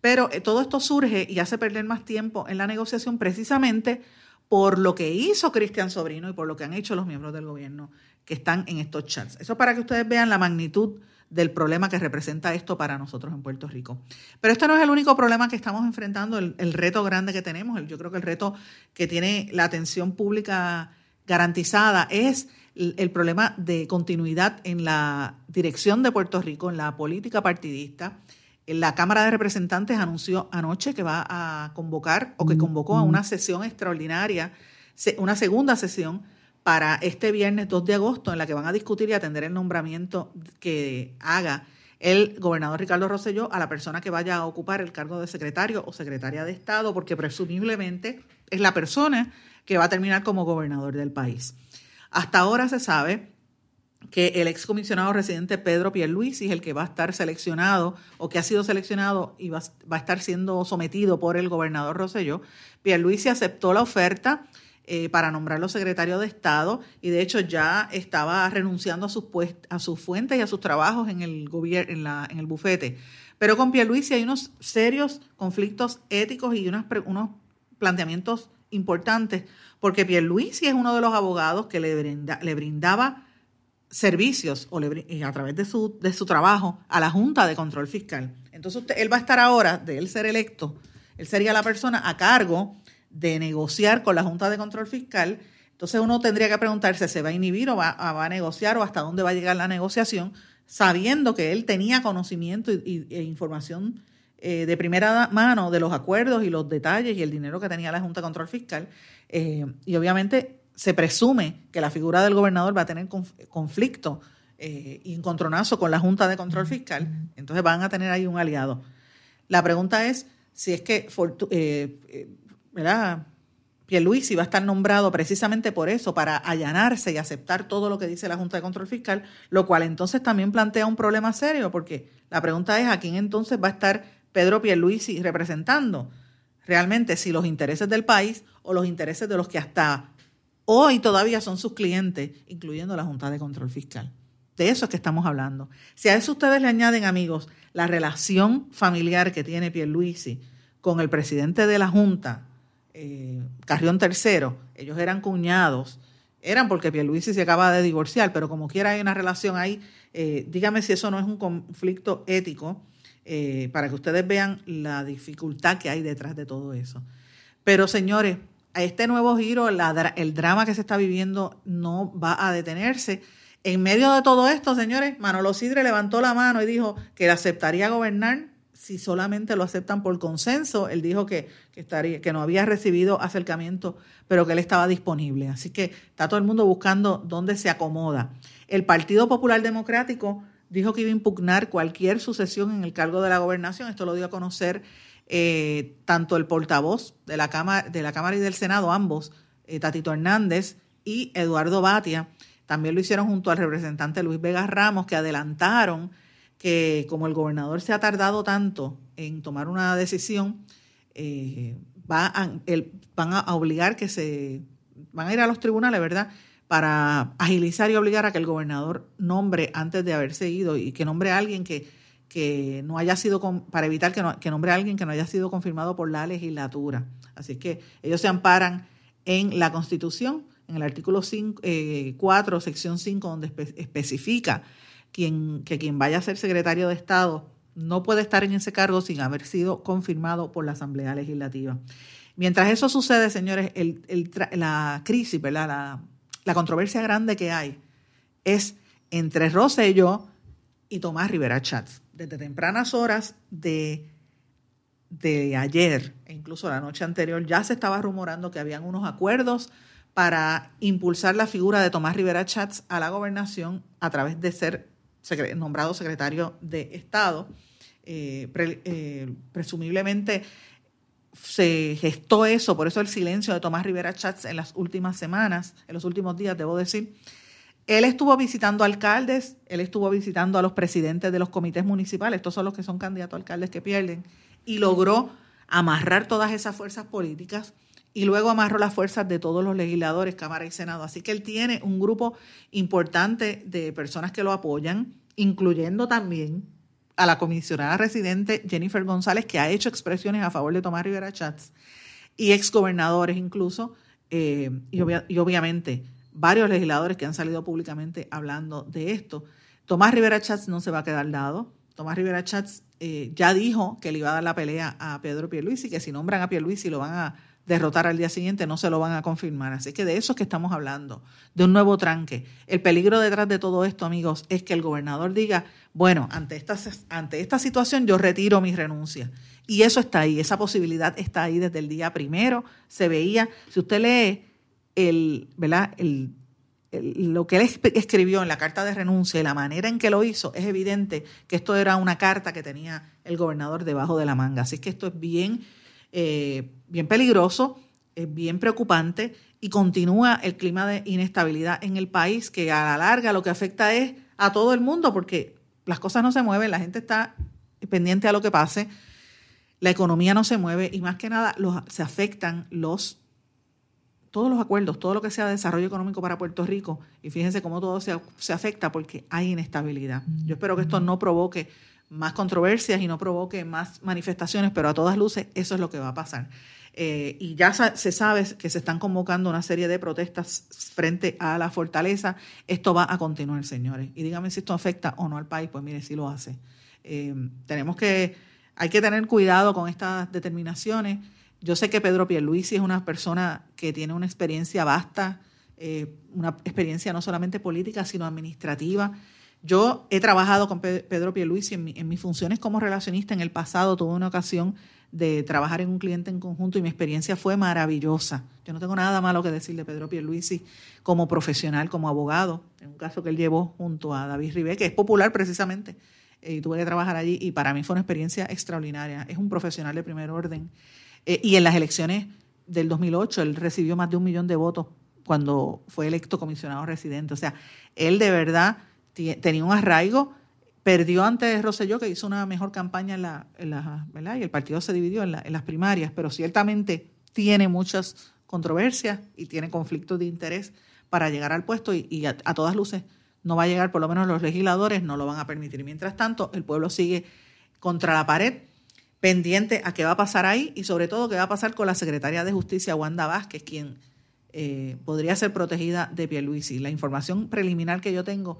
Speaker 1: pero eh, todo esto surge y hace perder más tiempo en la negociación precisamente por lo que hizo Cristian Sobrino y por lo que han hecho los miembros del gobierno que están en estos chats. Eso para que ustedes vean la magnitud del problema que representa esto para nosotros en Puerto Rico. Pero este no es el único problema que estamos enfrentando, el, el reto grande que tenemos, yo creo que el reto que tiene la atención pública garantizada es el problema de continuidad en la dirección de Puerto Rico, en la política partidista. La Cámara de Representantes anunció anoche que va a convocar o que convocó a una sesión extraordinaria, una segunda sesión para este viernes 2 de agosto, en la que van a discutir y atender el nombramiento que haga el gobernador Ricardo Rosselló a la persona que vaya a ocupar el cargo de secretario o secretaria de Estado, porque presumiblemente es la persona que va a terminar como gobernador del país. Hasta ahora se sabe que el excomisionado residente Pedro Pierluisi es el que va a estar seleccionado o que ha sido seleccionado y va, a estar siendo sometido por el gobernador Rosselló. Pierluisi aceptó la oferta eh, para nombrarlo secretario de Estado y de hecho ya estaba renunciando a sus, a sus fuentes y a sus trabajos en el, en, la, en el bufete. Pero con Pierluisi hay unos serios conflictos éticos y unos planteamientos importantes porque Pierluisi es uno de los abogados que le, le brindaba servicios o a través de su, de su trabajo a la Junta de Control Fiscal. Entonces él va a estar ahora, de él ser electo, él sería la persona a cargo de negociar con la Junta de Control Fiscal. Entonces uno tendría que preguntarse, ¿se va a inhibir o va, a negociar o hasta dónde va a llegar la negociación? Sabiendo que él tenía conocimiento y, e información eh, de primera mano de los acuerdos y los detalles y el dinero que tenía la Junta de Control Fiscal. Eh, y obviamente se presume que la figura del gobernador va a tener conflicto eh, y encontronazo con la Junta de Control Fiscal. Entonces van a tener ahí un aliado. La pregunta es si es que eh, ¿verdad? Pierluisi va a estar nombrado precisamente por eso, para allanarse y aceptar todo lo que dice la Junta de Control Fiscal, lo cual entonces también plantea un problema serio, porque la pregunta es a quién entonces va a estar Pedro Pierluisi representando realmente, si los intereses del país o los intereses de los que hasta hoy todavía son sus clientes, incluyendo la Junta de Control Fiscal. De eso es que estamos hablando. Si a eso ustedes le añaden, amigos, la relación familiar que tiene Pierluisi con el presidente de la Junta, eh, Carrión III, ellos eran cuñados, eran porque Pierluisi se acaba de divorciar, pero como quiera hay una relación ahí, eh, dígame si eso no es un conflicto ético, eh, para que ustedes vean la dificultad que hay detrás de todo eso. Pero señores, a este nuevo giro, el drama que se está viviendo no va a detenerse. En medio de todo esto, señores, Manolo Sidre levantó la mano y dijo que aceptaría gobernar si solamente lo aceptan por consenso. Él dijo que, estaría, que no había recibido acercamiento, pero que él estaba disponible. Así que está todo el mundo buscando dónde se acomoda. El Partido Popular Democrático dijo que iba a impugnar cualquier sucesión en el cargo de la gobernación. Esto lo dio a conocer eh, tanto el portavoz de la, Cámara, de la Cámara y del Senado, ambos, eh, Tatito Hernández y Eduardo Batia. También lo hicieron junto al representante Luis Vega Ramos, que adelantaron que como el gobernador se ha tardado tanto en tomar una decisión, eh, va van a obligar que se, van a ir a los tribunales, ¿verdad? Para agilizar y obligar a que el gobernador nombre antes de haberse ido y que nombre a alguien que, que no haya sido, para evitar que, que nombre a alguien que no haya sido confirmado por la legislatura. Así que ellos se amparan en la Constitución, en el artículo 5, 4, eh, sección 5, donde especifica quien, que quien vaya a ser secretario de Estado no puede estar en ese cargo sin haber sido confirmado por la Asamblea Legislativa. Mientras eso sucede, señores, la crisis, ¿verdad? La, la, controversia grande que hay es entre Rosselló y Tomás Rivera Chats. Desde tempranas horas de, de ayer, e incluso la noche anterior, ya se estaba rumorando que habían unos acuerdos para impulsar la figura de Tomás Rivera Chats a la gobernación a través de ser nombrado secretario de Estado. Eh, eh, presumiblemente se gestó eso, por eso el silencio de Tomás Rivera Chats en las últimas semanas, en los últimos días, debo decir. Él estuvo visitando alcaldes, él estuvo visitando a los presidentes de los comités municipales, estos son los que son candidatos a alcaldes que pierden, y logró amarrar todas esas fuerzas políticas y luego amarró las fuerzas de todos los legisladores, Cámara y Senado. Así que él tiene un grupo importante de personas que lo apoyan, incluyendo también a la comisionada residente Jennifer González, que ha hecho expresiones a favor de Tomás Rivera Chats, y exgobernadores incluso, eh, y, obviamente varios legisladores que han salido públicamente hablando de esto. Tomás Rivera Chats no se va a quedar dado. Tomás Rivera Chats eh, ya dijo que le iba a dar la pelea a Pedro Pierluisi, que si nombran a Pierluisi lo van a derrotar al día siguiente, no se lo van a confirmar. Así que de eso es que estamos hablando, de un nuevo tranque. El peligro detrás de todo esto, amigos, es que el gobernador diga, bueno, ante esta, ante esta situación yo retiro mi renuncia. Y eso está ahí, esa posibilidad está ahí desde el día primero. Se veía, si usted lee el, ¿verdad? El, lo que él escribió en la carta de renuncia y la manera en que lo hizo, es evidente que esto era una carta que tenía el gobernador debajo de la manga. Así que esto es bien eh, bien peligroso, es bien preocupante y continúa el clima de inestabilidad en el país que a la larga lo que afecta es a todo el mundo porque las cosas no se mueven, la gente está pendiente a lo que pase, la economía no se mueve y más que nada los, se afectan los todos los acuerdos, todo lo que sea desarrollo económico para Puerto Rico, y fíjense cómo todo se, se afecta porque hay inestabilidad. Yo espero que esto no provoque más controversias y no provoque más manifestaciones, pero a todas luces eso es lo que va a pasar. Eh, y ya se sabe que se están convocando una serie de protestas frente a la fortaleza. Esto va a continuar, señores. Y dígame si esto afecta o no al país, pues mire, sí lo hace. Eh, tenemos que, hay que tener cuidado con estas determinaciones. Yo sé que Pedro Pierluisi es una persona que tiene una experiencia vasta, eh, una experiencia no solamente política, sino administrativa. Yo he trabajado con Pedro Pierluisi en, en mis funciones como relacionista en el pasado. Tuve una ocasión de trabajar en un cliente en conjunto y mi experiencia fue maravillosa. Yo no tengo nada malo que decir de Pedro Pierluisi como profesional, como abogado, en un caso que él llevó junto a David Ribé, que es popular precisamente, eh, y tuve que trabajar allí y para mí fue una experiencia extraordinaria. Es un profesional de primer orden. Eh, y en las elecciones del 2008 él recibió más de un millón de votos cuando fue electo comisionado residente. O sea, él de verdad tenía un arraigo, perdió ante Rosselló, que hizo una mejor campaña en la, en. Y el partido se dividió en, las primarias, pero ciertamente tiene muchas controversias y tiene conflictos de interés para llegar al puesto y, a, a, todas luces no va a llegar, por lo menos los legisladores no lo van a permitir. Mientras tanto, el pueblo sigue contra la pared pendiente a qué va a pasar ahí y sobre todo qué va a pasar con la secretaria de Justicia, Wanda Vázquez, quien eh, podría ser protegida de Pierluisi. La información preliminar que yo tengo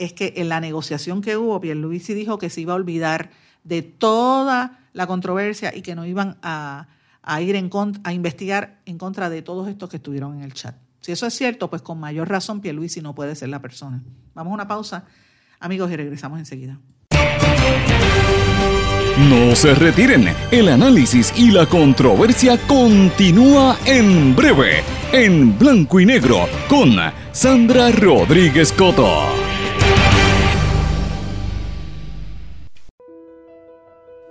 Speaker 1: es que en la negociación que hubo, Pierluisi dijo que se iba a olvidar de toda la controversia y que no iban a, ir en a investigar en contra de todos estos que estuvieron en el chat. Si eso es cierto, pues con mayor razón Pierluisi no puede ser la persona. Vamos a una pausa, amigos, y regresamos enseguida.
Speaker 2: No se retiren, el análisis y la controversia continúa en breve, en blanco y negro, con Sandra Rodríguez Coto.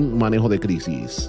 Speaker 3: manejo de crisis.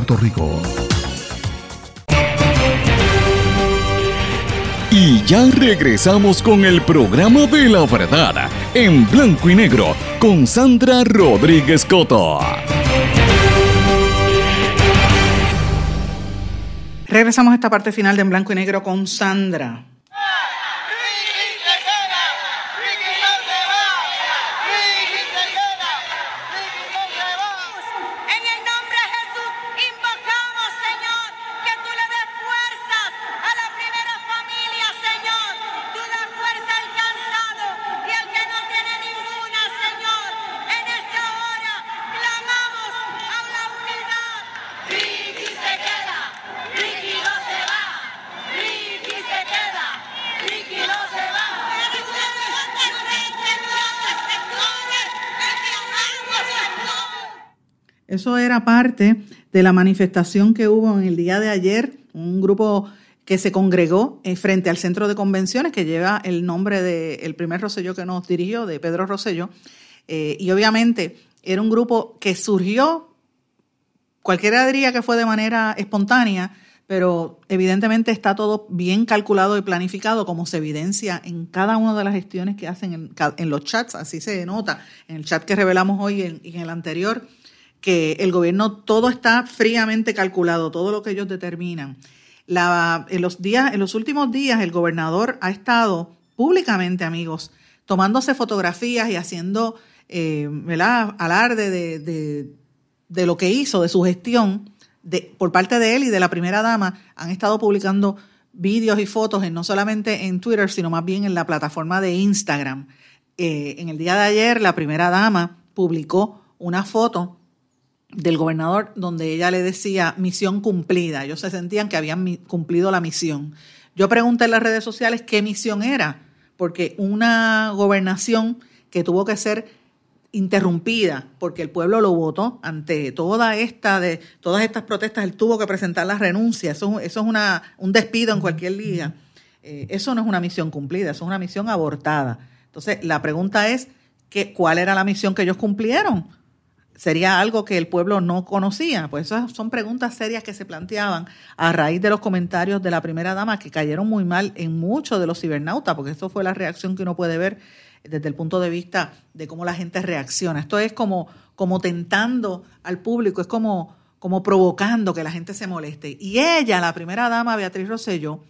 Speaker 4: Rico.
Speaker 2: Y ya regresamos con el programa de la verdad en blanco y negro con Sandra Rodríguez Coto.
Speaker 1: Regresamos a esta parte final de En Blanco y Negro con Sandra. Eso era parte de la manifestación que hubo en el día de ayer, un grupo que se congregó eh, frente al centro de convenciones que lleva el nombre del primer Rosselló que nos dirigió, de Pedro Rosselló. Eh, y obviamente era un grupo que surgió, cualquiera diría que fue de manera espontánea, pero evidentemente está todo bien calculado y planificado, como se evidencia en cada una de las gestiones que hacen en, los chats, así se nota, en el chat que revelamos hoy y en el anterior que el gobierno todo está fríamente calculado, todo lo que ellos determinan. en, los días, en los últimos días el gobernador ha estado públicamente, amigos, tomándose fotografías y haciendo eh, alarde de, lo que hizo, de su gestión, de, por parte de él y de la primera dama, han estado publicando vídeos y fotos en, no solamente en Twitter, sino más bien en la plataforma de Instagram. Eh, en el día de ayer, la primera dama publicó una foto del gobernador donde ella le decía misión cumplida. Ellos se sentían que habían cumplido la misión. Yo pregunté en las redes sociales qué misión era, porque una gobernación que tuvo que ser interrumpida porque el pueblo lo votó ante toda esta de todas estas protestas él tuvo que presentar la renuncia eso, eso es una, un despido en cualquier día eh, eso no es una misión cumplida eso es una misión abortada entonces la pregunta es cuál era la misión que ellos cumplieron sería algo que el pueblo no conocía. Pues esas son preguntas serias que se planteaban a raíz de los comentarios de la primera dama que cayeron muy mal en muchos de los cibernautas, porque eso fue la reacción que uno puede ver desde el punto de vista de cómo la gente reacciona. Esto es como, como tentando al público, es como, como provocando que la gente se moleste. Y ella, la primera dama, Beatriz Rosselló,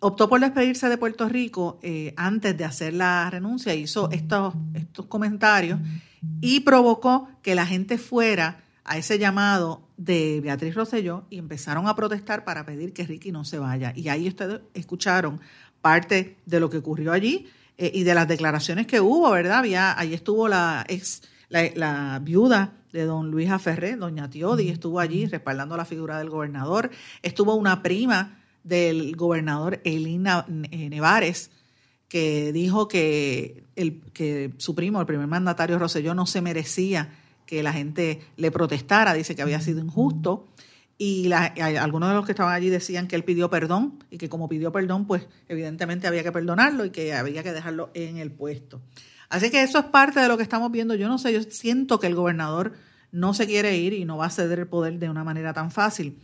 Speaker 1: optó por despedirse de Puerto Rico eh, antes de hacer la renuncia, hizo estos, estos comentarios y provocó que la gente fuera a ese llamado de Beatriz Rosselló y empezaron a protestar para pedir que Ricky no se vaya. Y ahí ustedes escucharon parte de lo que ocurrió allí eh, y de las declaraciones que hubo, ¿verdad? Había, ahí estuvo la ex, la, viuda de don Luis Aferré, doña Tiodi, estuvo allí respaldando la figura del gobernador. Estuvo una prima del gobernador Elina eh, Nevares, que dijo que, el, que su primo, el primer mandatario Roselló, no se merecía que la gente le protestara, dice que había sido injusto. Y algunos de los que estaban allí decían que él pidió perdón y que como pidió perdón, pues evidentemente había que perdonarlo y que había que dejarlo en el puesto. Así que eso es parte de lo que estamos viendo. Yo no sé, yo siento que el gobernador no se quiere ir y no va a ceder el poder de una manera tan fácil.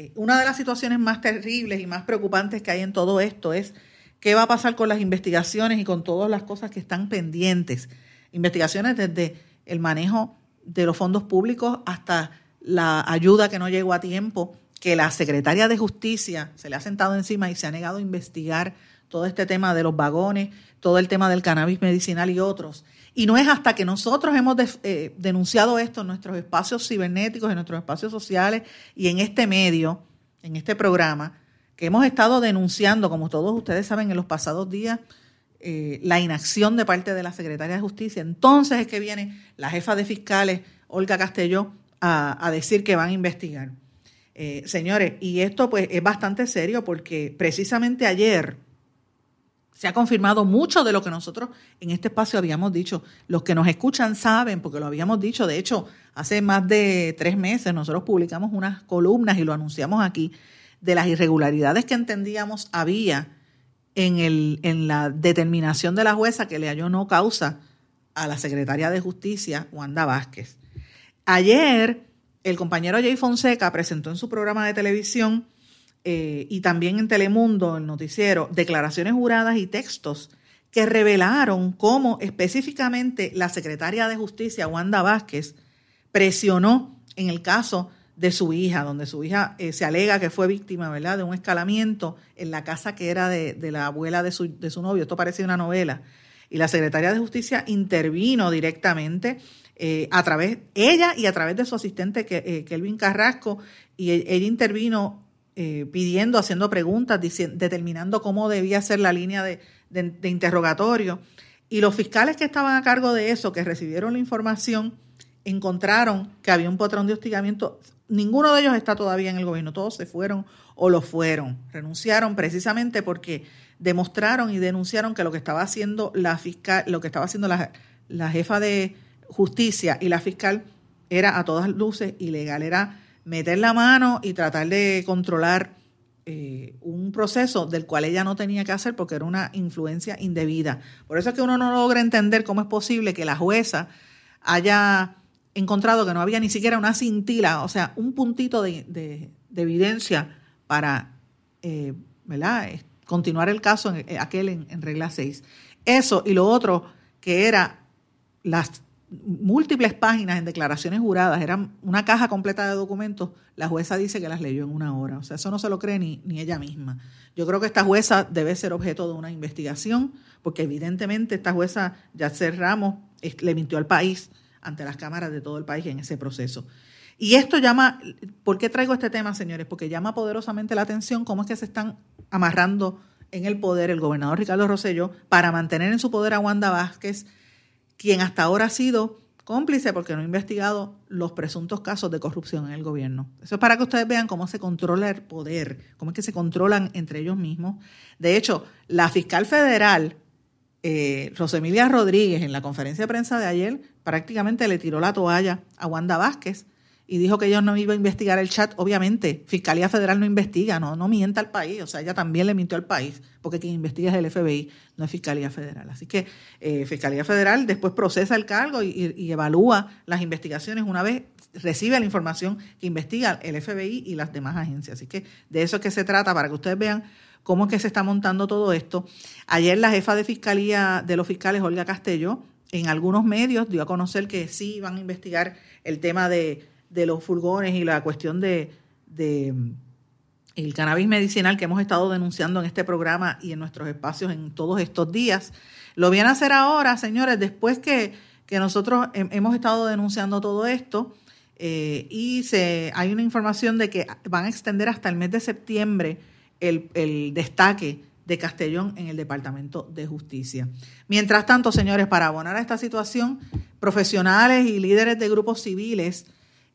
Speaker 1: Eh, una de las situaciones más terribles y más preocupantes que hay en todo esto es qué va a pasar con las investigaciones y con todas las cosas que están pendientes. Investigaciones desde el manejo de los fondos públicos hasta la ayuda que no llegó a tiempo, que la secretaria de Justicia se le ha sentado encima y se ha negado a investigar todo este tema de los vagones, todo el tema del cannabis medicinal y otros. Y no es hasta que nosotros hemos eh, denunciado esto en nuestros espacios cibernéticos, en nuestros espacios sociales y en este medio, en este programa, que hemos estado denunciando, como todos ustedes saben, en los pasados días, eh, la inacción de parte de la Secretaria de Justicia. Entonces es que viene la jefa de fiscales, Olga Castelló, a, decir que van a investigar. Eh, señores, y esto pues es bastante serio porque precisamente ayer se ha confirmado mucho de lo que nosotros en este espacio habíamos dicho. Los que nos escuchan saben, porque lo habíamos dicho, de hecho, hace más de tres meses nosotros publicamos unas columnas y lo anunciamos aquí de las irregularidades que entendíamos había en, el, en la determinación de la jueza que le halló no causa a la secretaria de Justicia, Wanda Vázquez. Ayer, el compañero Jay Fonseca presentó en su programa de televisión eh, y también en Telemundo, el noticiero, declaraciones juradas y textos que revelaron cómo específicamente la secretaria de Justicia, Wanda Vázquez, presionó en el caso de su hija, donde su hija eh, se alega que fue víctima ¿verdad? de un escalamiento en la casa que era de, la abuela de su, de su novio. Esto parecía una novela. Y la secretaria de Justicia intervino directamente eh, a través, ella y a través de su asistente eh, Kelvin Carrasco, y e, ella intervino pidiendo, haciendo preguntas, determinando cómo debía ser la línea de, de, interrogatorio. Y los fiscales que estaban a cargo de eso, que recibieron la información, encontraron que había un patrón de hostigamiento. Ninguno de ellos está todavía en el gobierno, todos se fueron o lo fueron. Renunciaron precisamente porque demostraron y denunciaron que lo que estaba haciendo la fiscal, lo que estaba haciendo la, la jefa de justicia y la fiscal era a todas luces ilegal, era meter la mano y tratar de controlar eh, un proceso del cual ella no tenía que hacer porque era una influencia indebida. Por eso es que uno no logra entender cómo es posible que la jueza haya encontrado que no había ni siquiera una cintila, o sea, un puntito de, evidencia para eh, continuar el caso, en, aquel en, en regla 6. Eso y lo otro que era las múltiples páginas en declaraciones juradas, eran una caja completa de documentos, la jueza dice que las leyó en una hora. O sea, eso no se lo cree ni, ni ella misma. Yo creo que esta jueza debe ser objeto de una investigación, porque evidentemente esta jueza, Yatser Ramos, le mintió al país ante las cámaras de todo el país en ese proceso. Y esto llama, ¿por qué traigo este tema, señores? Porque llama poderosamente la atención cómo es que se están amarrando en el poder el gobernador Ricardo Rosello para mantener en su poder a Wanda Vázquez, quien hasta ahora ha sido cómplice porque no ha investigado los presuntos casos de corrupción en el gobierno. Eso es para que ustedes vean cómo se controla el poder, cómo es que se controlan entre ellos mismos. De hecho, la fiscal federal, eh, Rosemilia Rodríguez, en la conferencia de prensa de ayer, prácticamente le tiró la toalla a Wanda Vázquez y dijo que ella no iba a investigar el chat. Obviamente, Fiscalía Federal no investiga, no, no mienta al país. O sea, ella también le mintió al país, porque quien investiga es el FBI, no es Fiscalía Federal. Así que eh, Fiscalía Federal después procesa el cargo y, evalúa las investigaciones una vez recibe la información que investiga el FBI y las demás agencias. Así que de eso es que se trata, para que ustedes vean cómo es que se está montando todo esto. Ayer la jefa de Fiscalía de los fiscales, Olga Castello, en algunos medios dio a conocer que sí van a investigar el tema de de los furgones y la cuestión de, el cannabis medicinal que hemos estado denunciando en este programa y en nuestros espacios en todos estos días. Lo vienen a hacer ahora, señores, después que, nosotros hemos estado denunciando todo esto eh, y se, hay una información de que van a extender hasta el mes de septiembre el, el destaque de Castellón en el Departamento de Justicia. Mientras tanto, señores, para abonar a esta situación, profesionales y líderes de grupos civiles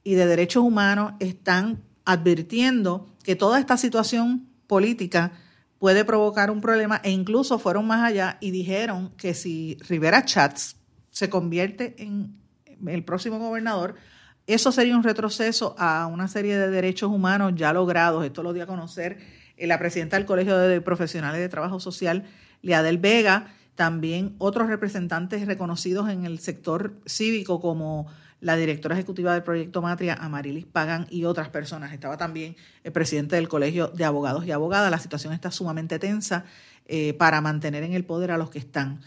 Speaker 1: y de derechos humanos están advirtiendo que toda esta situación política puede provocar un problema e incluso fueron más allá y dijeron que si Rivera Chats se convierte en el próximo gobernador, eso sería un retroceso a una serie de derechos humanos ya logrados. Esto lo dio a conocer la presidenta del Colegio de Profesionales de Trabajo Social, Liadel Vega, también otros representantes reconocidos en el sector cívico como la directora ejecutiva del proyecto Matria, Amarilis Pagan, y otras personas. Estaba también el presidente del Colegio de Abogados y Abogadas. La situación está sumamente tensa eh, para mantener en el poder a los que están.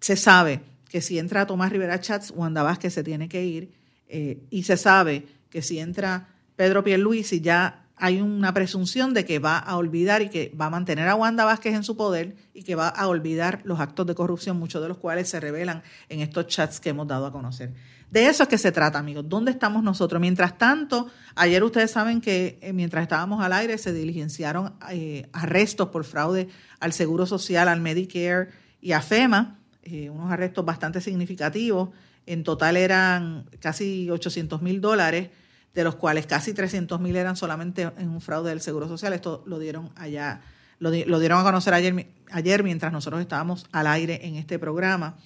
Speaker 1: Se sabe que si entra Tomás Rivera Chats, Wanda Vázquez se tiene que ir, eh, y se sabe que si entra Pedro Pierluisi ya hay una presunción de que va a olvidar y que va a mantener a Wanda Vázquez en su poder y que va a olvidar los actos de corrupción, muchos de los cuales se revelan en estos chats que hemos dado a conocer. De eso es que se trata, amigos. ¿Dónde estamos nosotros? Mientras tanto, ayer ustedes saben que eh, mientras estábamos al aire se diligenciaron eh, arrestos por fraude al Seguro Social, al Medicare y a FEMA, eh, unos arrestos bastante significativos. En total eran casi 800 mil dólares, de los cuales casi 300 mil eran solamente en un fraude del Seguro Social. Esto lo dieron allá, lo, lo dieron a conocer ayer, ayer mientras nosotros estábamos al aire en este programa.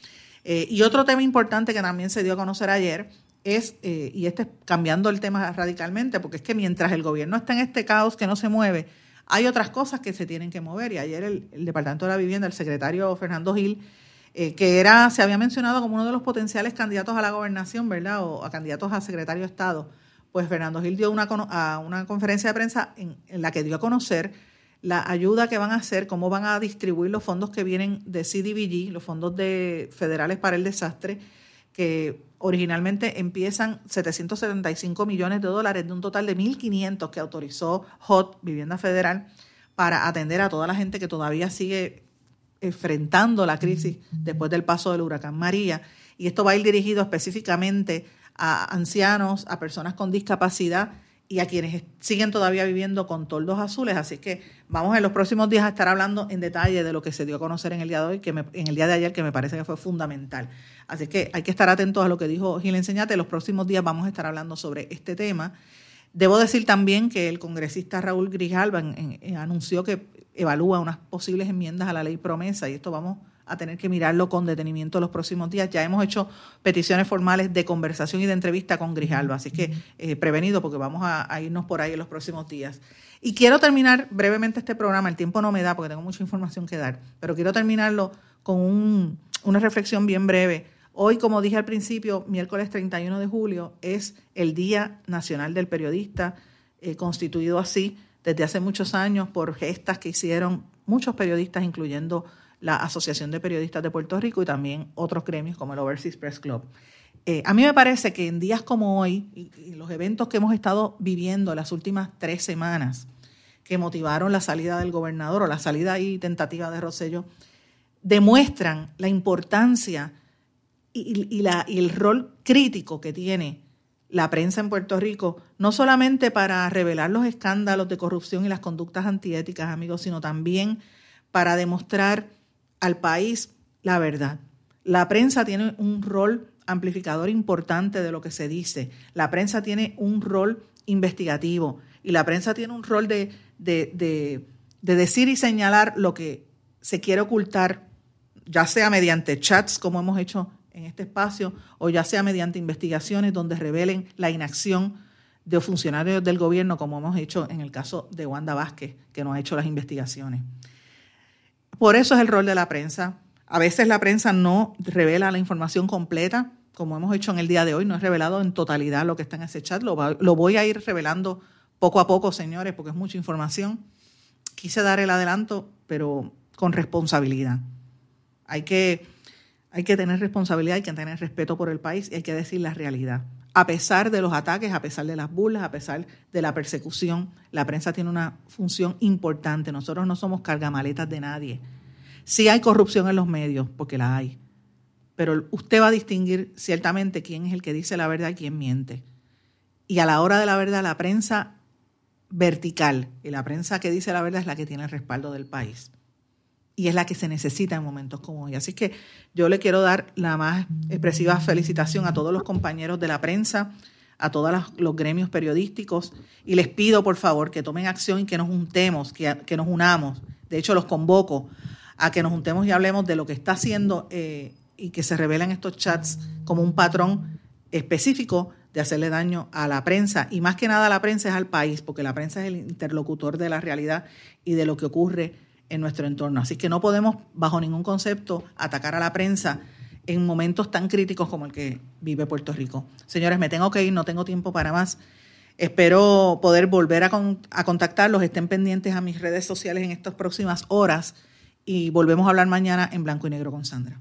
Speaker 1: Eh, y otro tema importante que también se dio a conocer ayer es, eh, y este cambiando el tema radicalmente, porque es que mientras el gobierno está en este caos que no se mueve, hay otras cosas que se tienen que mover. Y ayer el, Departamento de la Vivienda, el secretario Fernando Gil, eh, que era, se había mencionado como uno de los potenciales candidatos a la gobernación, ¿verdad? O a candidatos a secretario de Estado pues Fernando Gil dio una, a una conferencia de prensa en, la que dio a conocer la ayuda que van a hacer, cómo van a distribuir los fondos que vienen de CDBG, los fondos de, federales para el desastre, que originalmente empiezan 775 millones de dólares de un total de 1.500 que autorizó HOT, Vivienda Federal, para atender a toda la gente que todavía sigue enfrentando la crisis después del paso del huracán María. Y esto va a ir dirigido específicamente a ancianos, a personas con discapacidad y a quienes siguen todavía viviendo con toldos azules. Así que vamos en los próximos días a estar hablando en detalle de lo que se dio a conocer en el día de hoy, que en el día de ayer, que me parece que fue fundamental. Así que hay que estar atentos a lo que dijo Gil Enseñate. En los próximos días vamos a estar hablando sobre este tema. Debo decir también que el congresista Raúl Grijalba anunció que evalúa unas posibles enmiendas a la ley promesa y esto vamos a tener que mirarlo con detenimiento los próximos días. Ya hemos hecho peticiones formales de conversación y de entrevista con Grijalba, así que eh, prevenido porque vamos a, irnos por ahí en los próximos días. Y quiero terminar brevemente este programa, el tiempo no me da porque tengo mucha información que dar, pero quiero terminarlo con una reflexión bien breve Hoy, como dije al principio, miércoles 31 de julio, es el Día Nacional del Periodista, eh, constituido así desde hace muchos años por gestas que hicieron muchos periodistas, incluyendo la Asociación de Periodistas de Puerto Rico y también otros gremios como el Overseas Press Club. Eh, a mí me parece que en días como hoy y, los eventos que hemos estado viviendo las últimas tres semanas, que motivaron la salida del gobernador o la salida y tentativa de Rosello, demuestran la importancia y, y el rol crítico que tiene la prensa en Puerto Rico, no solamente para revelar los escándalos de corrupción y las conductas antiéticas, amigos, sino también para demostrar al país la verdad. La prensa tiene un rol amplificador importante de lo que se dice. La prensa tiene un rol investigativo y la prensa tiene un rol de, de, de, de decir y señalar lo que se quiere ocultar, ya sea mediante chats, como hemos hecho en este espacio, o ya sea mediante investigaciones donde revelen la inacción de funcionarios del gobierno, como hemos hecho en el caso de Wanda Vázquez, que no ha hecho las investigaciones. Por eso es el rol de la prensa. A veces la prensa no revela la información completa, como hemos hecho en el día de hoy, no es revelado en totalidad lo que está en ese chat, lo, lo voy a ir revelando poco a poco, señores, porque es mucha información. Quise dar el adelanto, pero con responsabilidad. Hay que hay que tener responsabilidad, hay que tener respeto por el país y hay que decir la realidad. A pesar de los ataques, a pesar de las burlas, a pesar de la persecución, la prensa tiene una función importante. Nosotros no somos cargamaletas de nadie. Sí hay corrupción en los medios, porque la hay. Pero usted va a distinguir ciertamente quién es el que dice la verdad y quién miente. Y a la hora de la verdad, la prensa vertical y la prensa que dice la verdad es la que tiene el respaldo del país y es la que se necesita en momentos como hoy. Así que yo le quiero dar la más expresiva felicitación a todos los compañeros de la prensa, a todos los gremios periodísticos y les pido por favor que tomen acción y que nos juntemos, que, que nos unamos. De hecho, los convoco a que nos juntemos y hablemos de lo que está haciendo eh, y que se revelen estos chats como un patrón específico de hacerle daño a la prensa y más que nada a la prensa es al país, porque la prensa es el interlocutor de la realidad y de lo que ocurre en nuestro entorno. Así que no podemos, bajo ningún concepto, atacar a la prensa en momentos tan críticos como el que vive Puerto Rico. Señores, me tengo que ir, no tengo tiempo para más. Espero poder volver a, a contactarlos, estén pendientes a mis redes sociales en estas próximas horas y volvemos a hablar mañana en blanco y negro con Sandra.